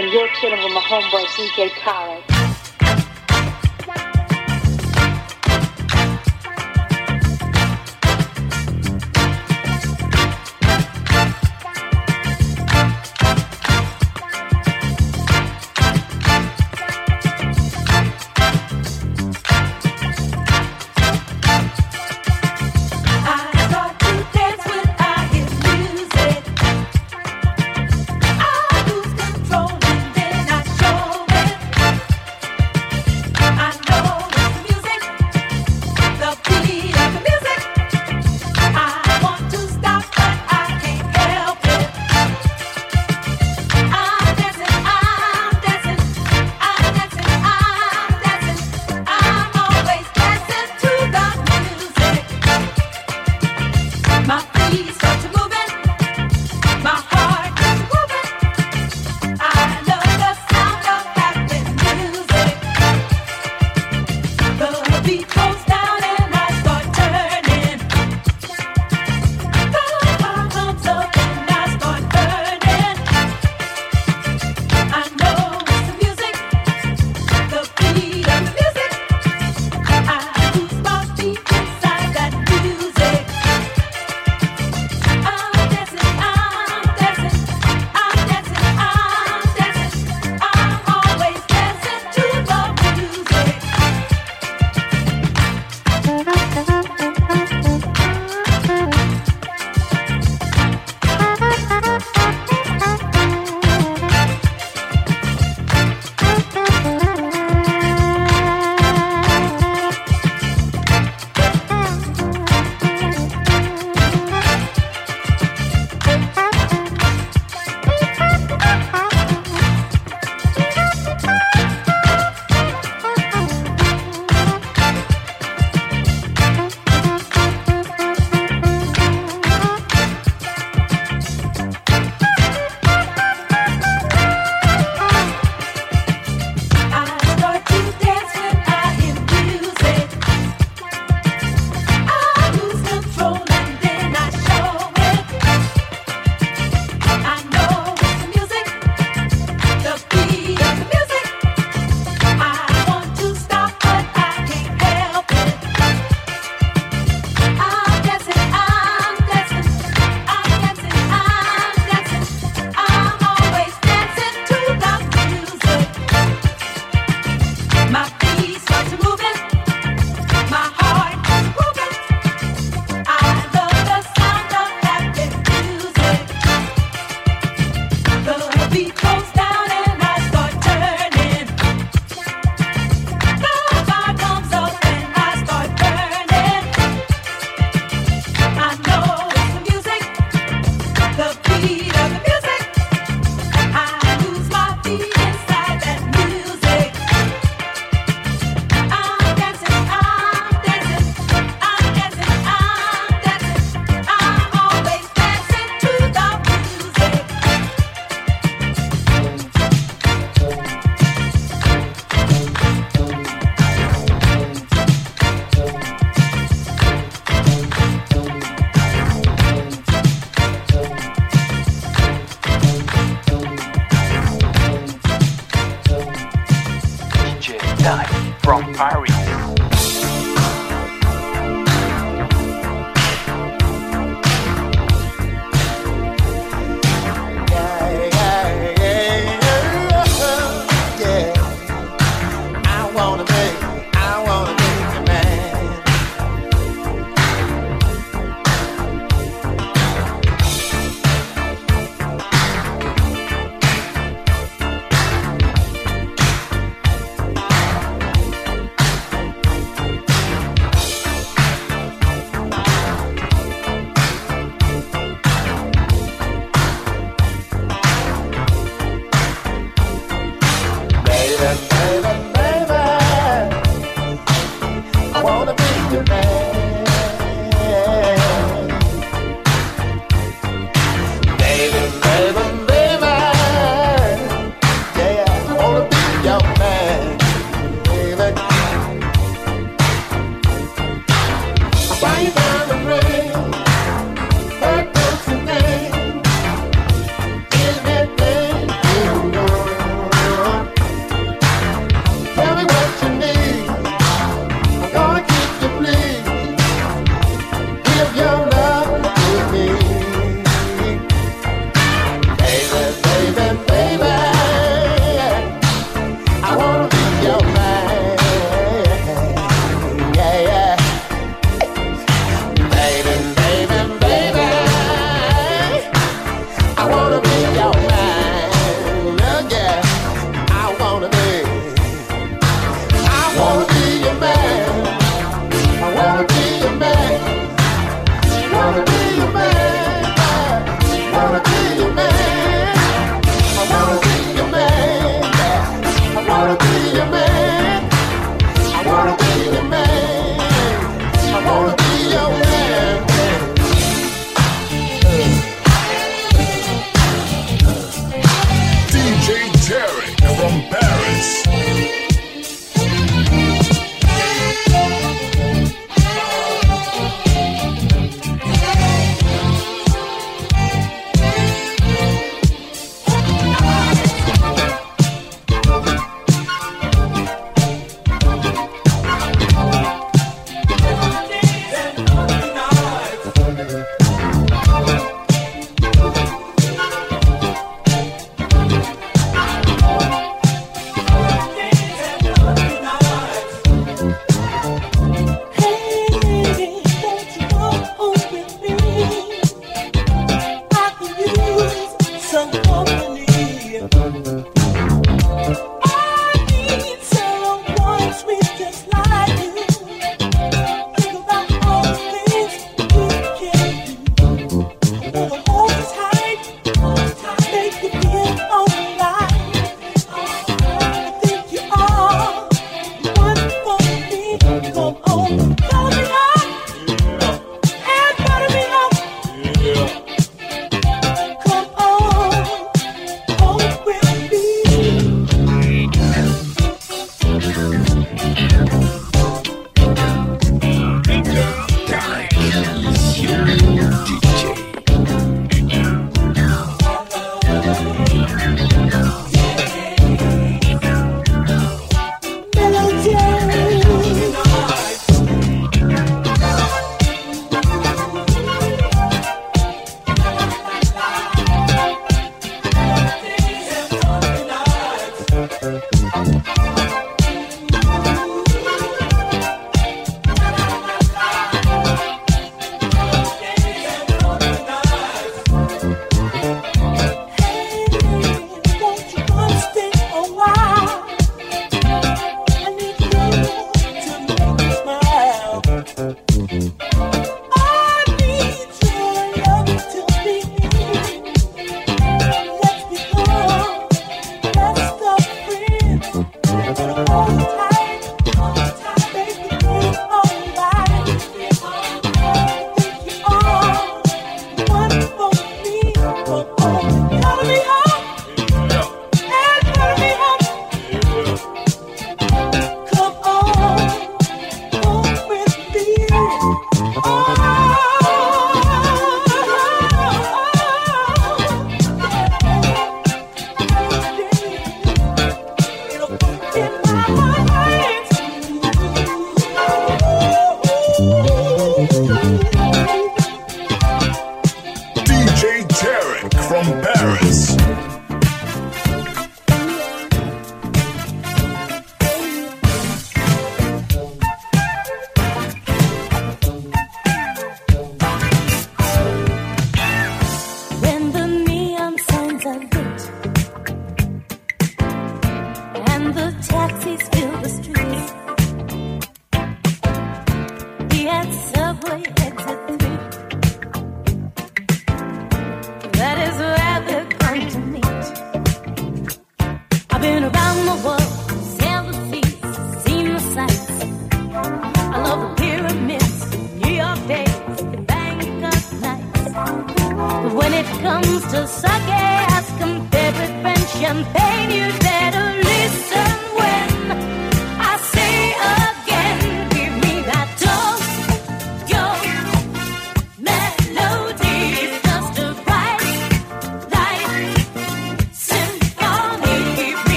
and you're chilling with my homeboy DJ Khaled.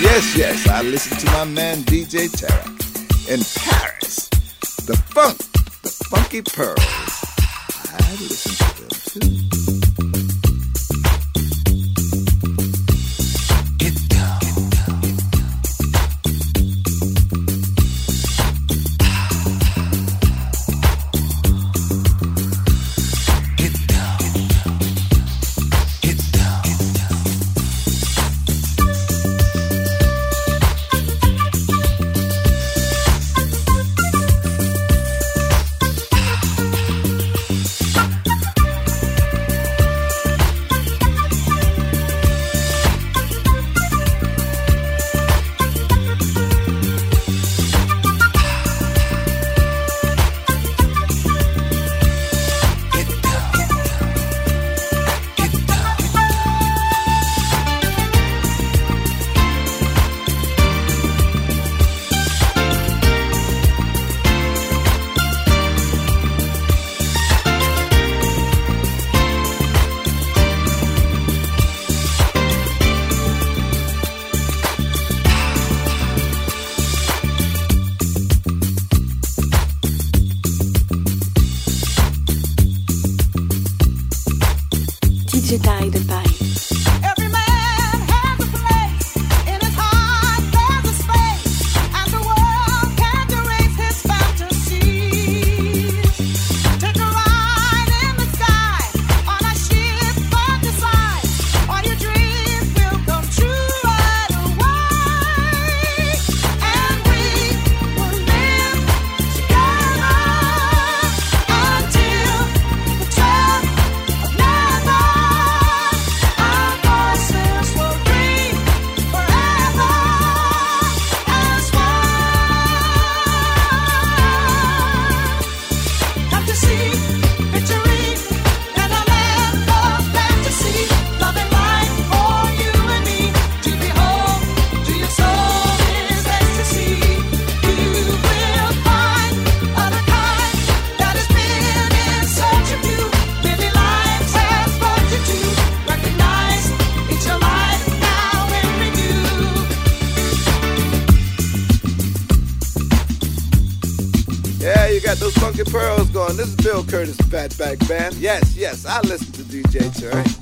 yes, yes. I listen to my man DJ Tarek in Paris. The funk, the funky pearls. I listen to them too. Curtis, Fatback Band. Yes, yes, I listen to DJ Tarek.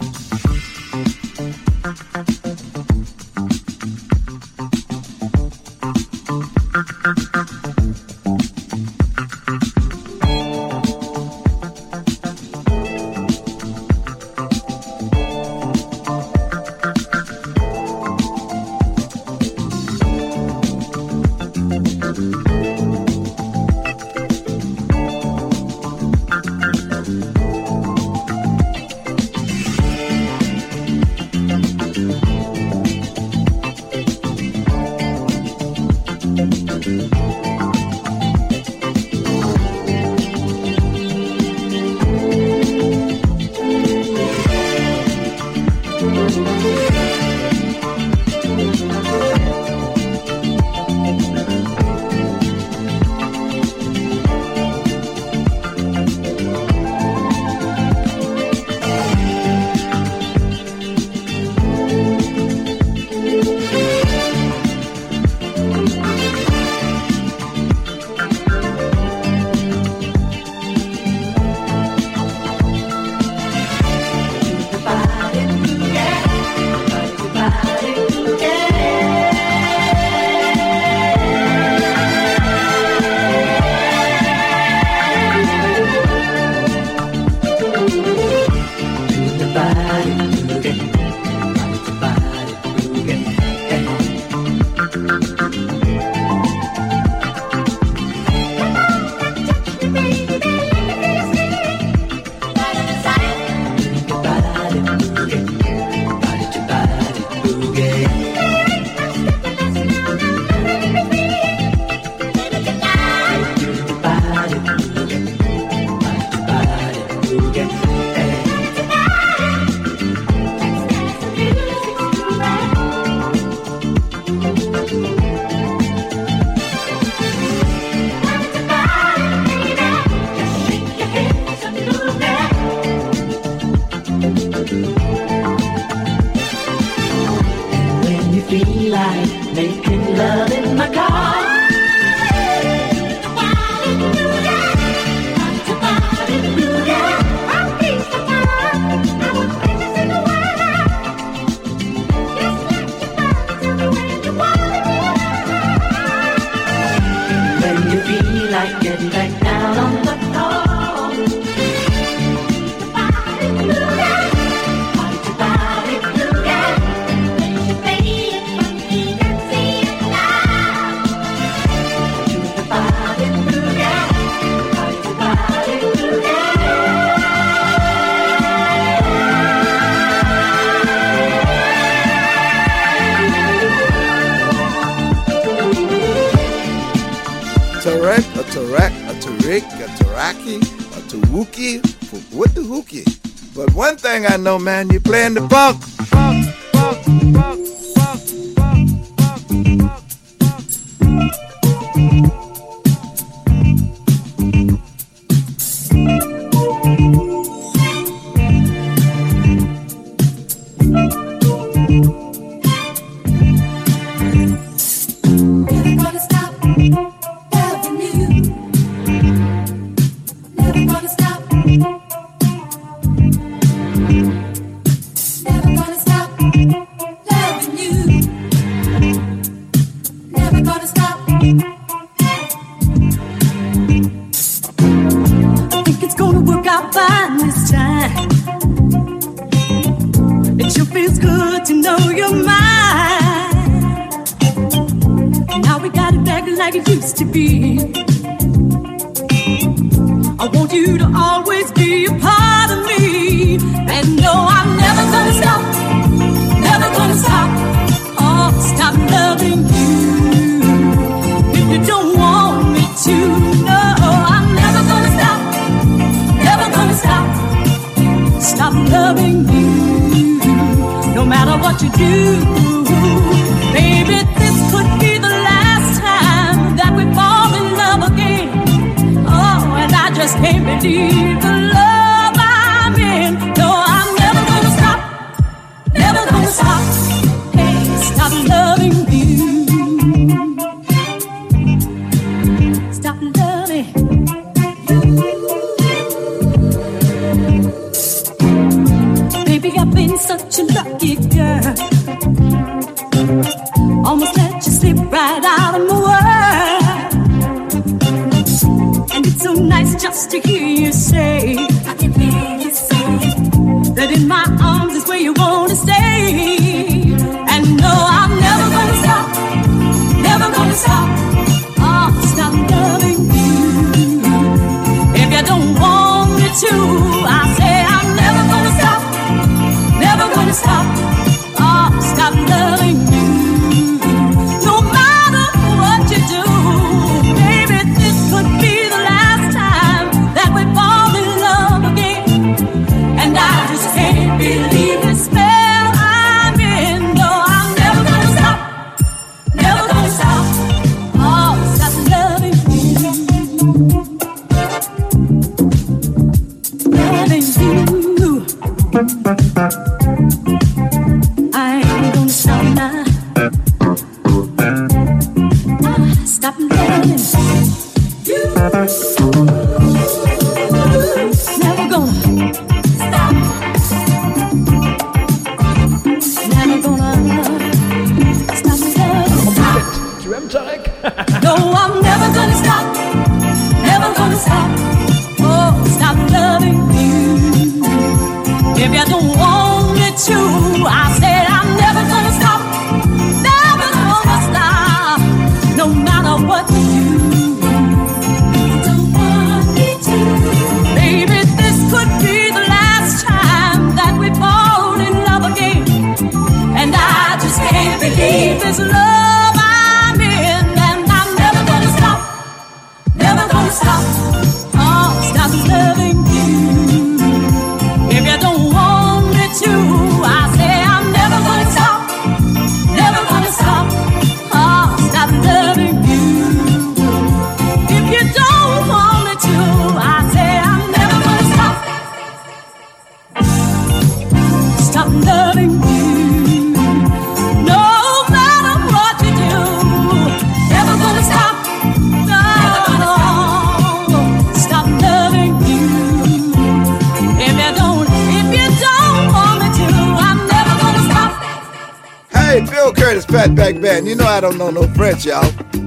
been such a lucky girl.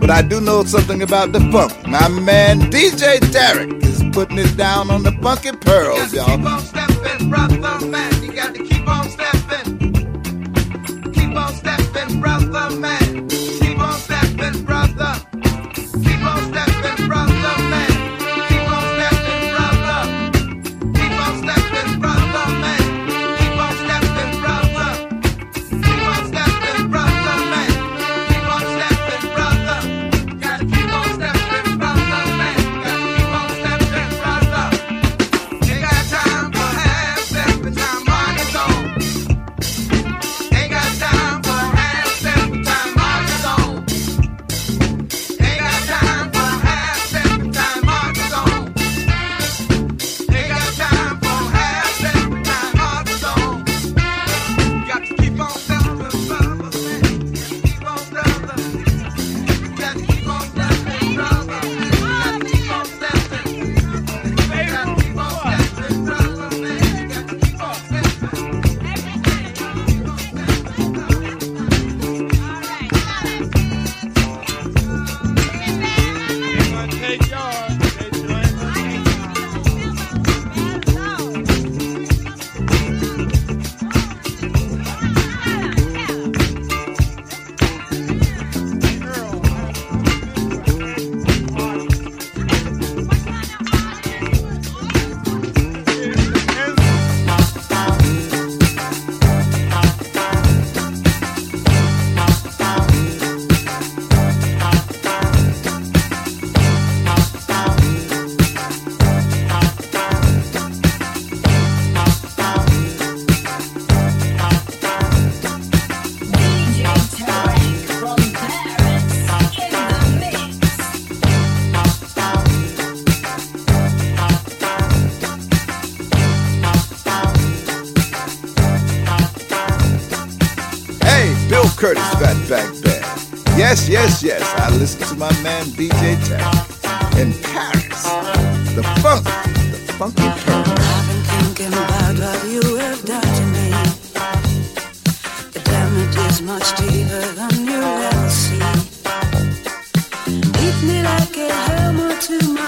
But I do know something about the funk. My man DJ Tarek is putting it down on the Funky Pearls, y'all. Curtis Fatback Band. Yes, yes, yes, I listen to my man DJ Tarek in Paris. The funk, the funky Curtis. I've been thinking about what you have done to me. The damage is much deeper than you ever see. Beat me like a hammer to my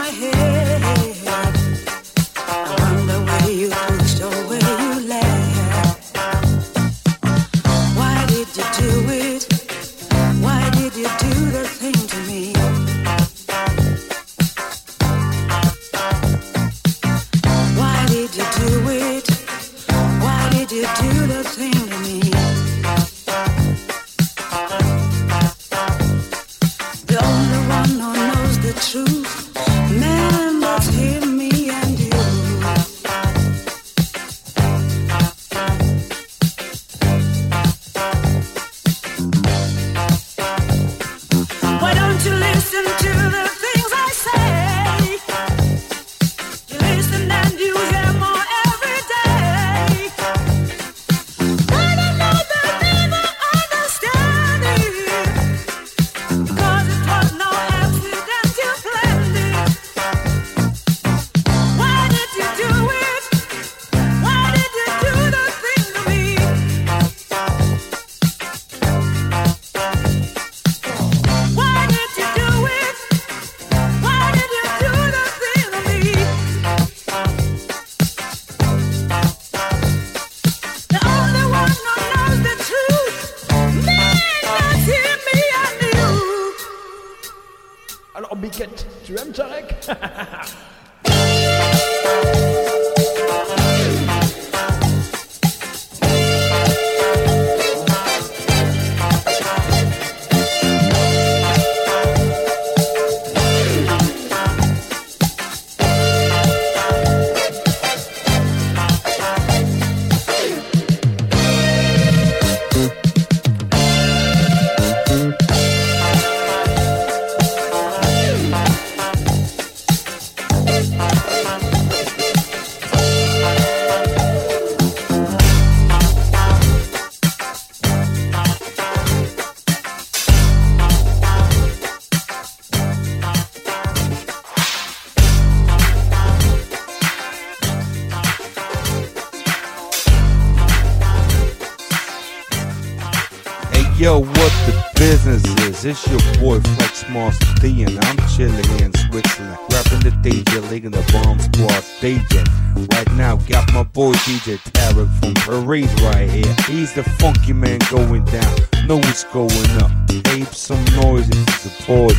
Know what's going up. Ape some noise you support.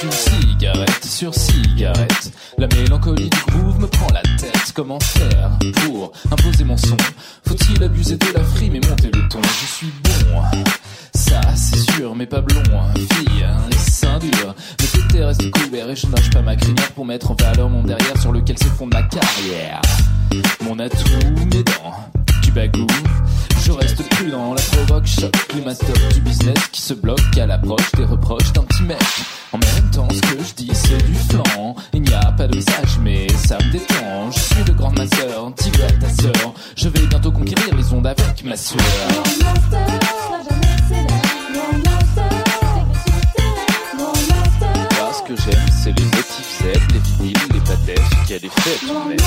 Je cigarette sur cigarette. La mélancolie du groove me prend la tête. Comment faire pour imposer mon son? Faut-il abuser de la frime et monter le ton? Je suis bon, ça c'est sûr, mais pas blond. Fille, les seins durs, mes côtés restent couverts et je nage pas ma crinière pour mettre en valeur mon derrière sur lequel se fonde ma carrière. Mon atout, mes dents, bagou. Je reste prudent, la provoque choc, climat stop du business qui se bloque à l'approche des reproches d'un petit mec. En même temps, ce que je dis, c'est du flan. Il n'y a pas de message, mais ça me détend. Je suis le grand de ma sœur, dis à ta sœur. Je vais bientôt conquérir les ondes avec ma sœur. Ce que j'aime, c'est les motifs Z, les vinyles, les ce qui a des fêtes, tout de même.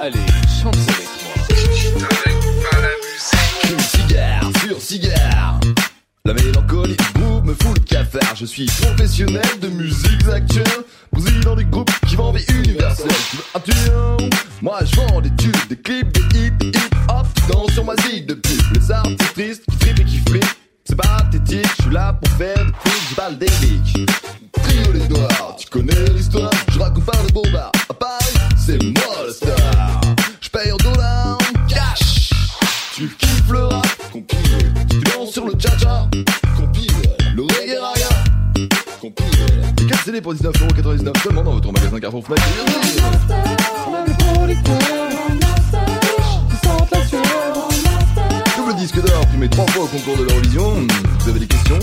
Allez, chante avec moi. Une cigare sur cigare. La mélancolie groupe me fout le cafard. Je suis professionnel de musique actuelle. Président du groupe qui vend vie universelle. Tu veux un Moi je vends des tubes, des clips, des hip hip hop. Tu danses sur ma zig de. Les artistes tristes qui trippent et qui flippent. C'est pathétique, je suis là pour faire des trucs, j'ai pas le déclic. Trio les doigts, tu connais l'histoire. Je raconte pas de bombard. À Paris, c'est moi le star. Je paye en dollars, en cash. Tu kiffes le rap, compile. Tu danses sur le cha-cha, compile. Le reggae raga, compile. Les 4 CD pour 19,99€ seulement dans votre magasin Carrefour Fnac. Double disque d'or, primé 3 fois au concours de l'Eurovision. Vous avez des questions?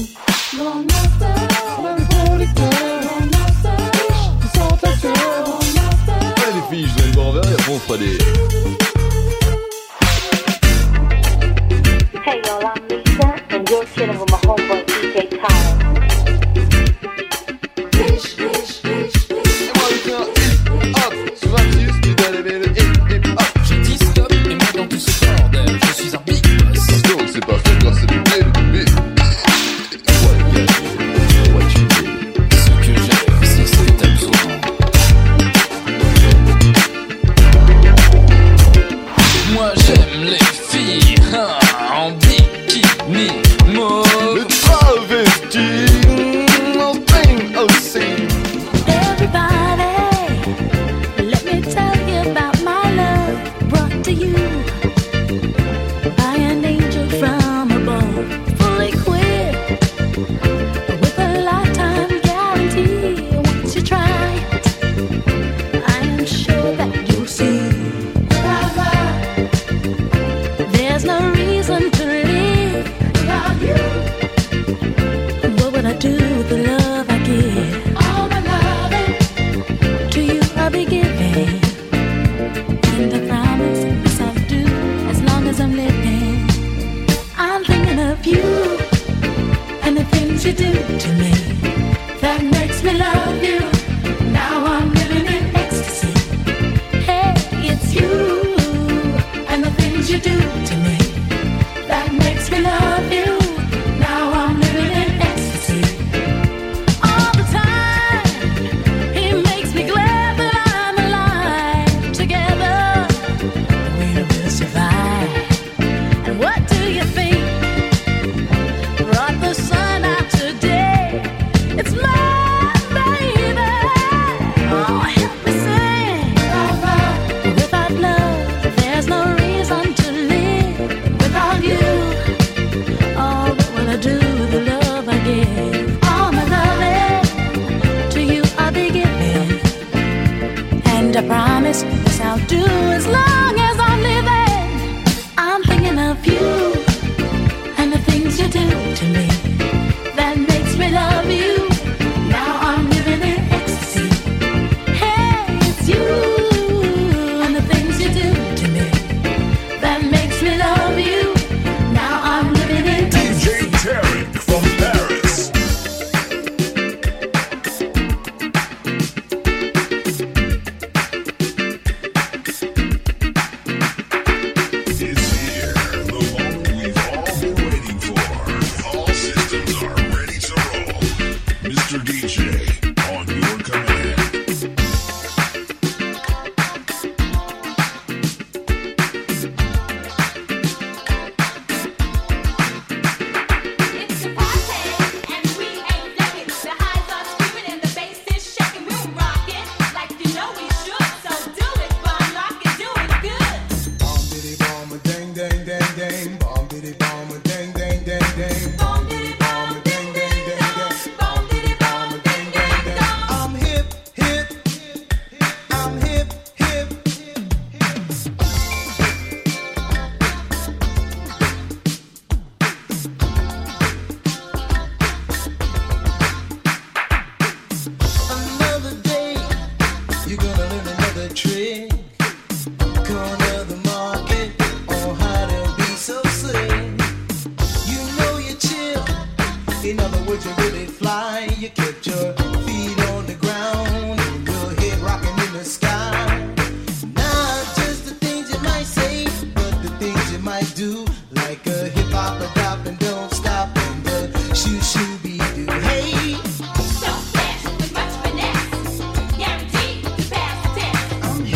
Hey y'all, I'm Lisa, and you're chilling with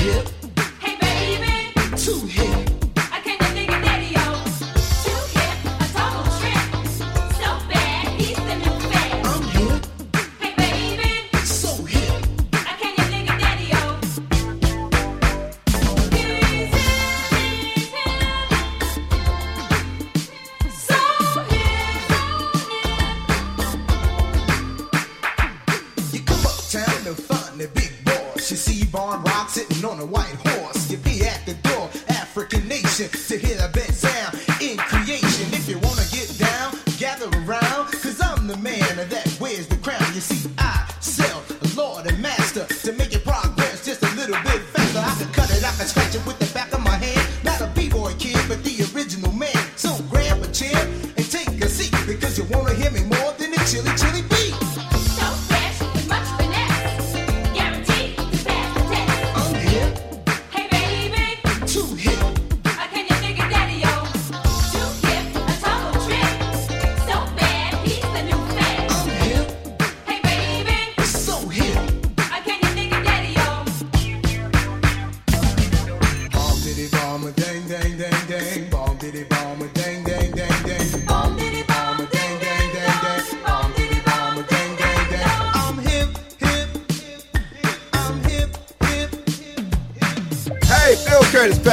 hip. Hey, baby. Too hip.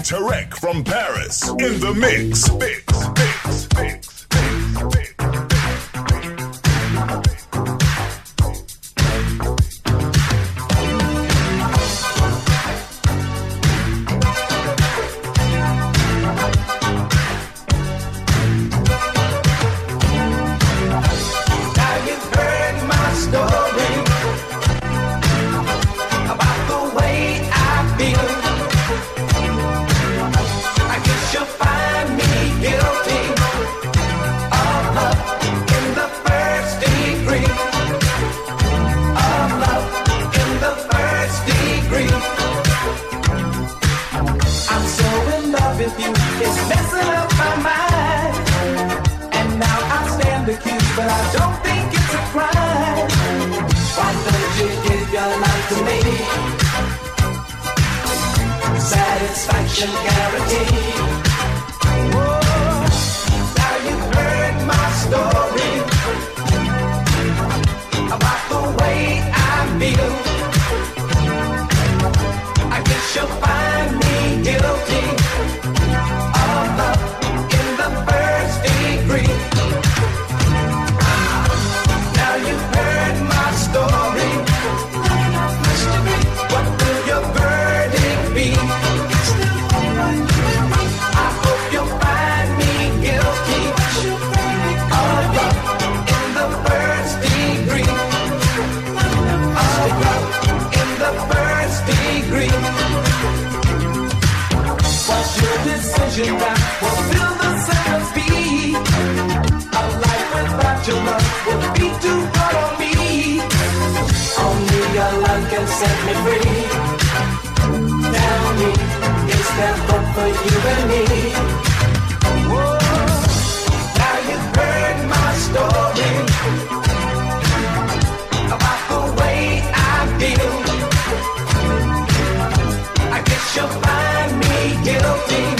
Tarek from Paris in the mix. Mix, with you, it's messing up my mind. And now I stand accused, but I don't think it's a crime. Why don't you give your life to me? Satisfaction guaranteed. Oh, now you've heard my story about the way I feel. I guess you'll find me guilty set me free. Tell me, is there hope for you and me? Whoa, now you've heard my story about the way I feel. I guess you'll find me guilty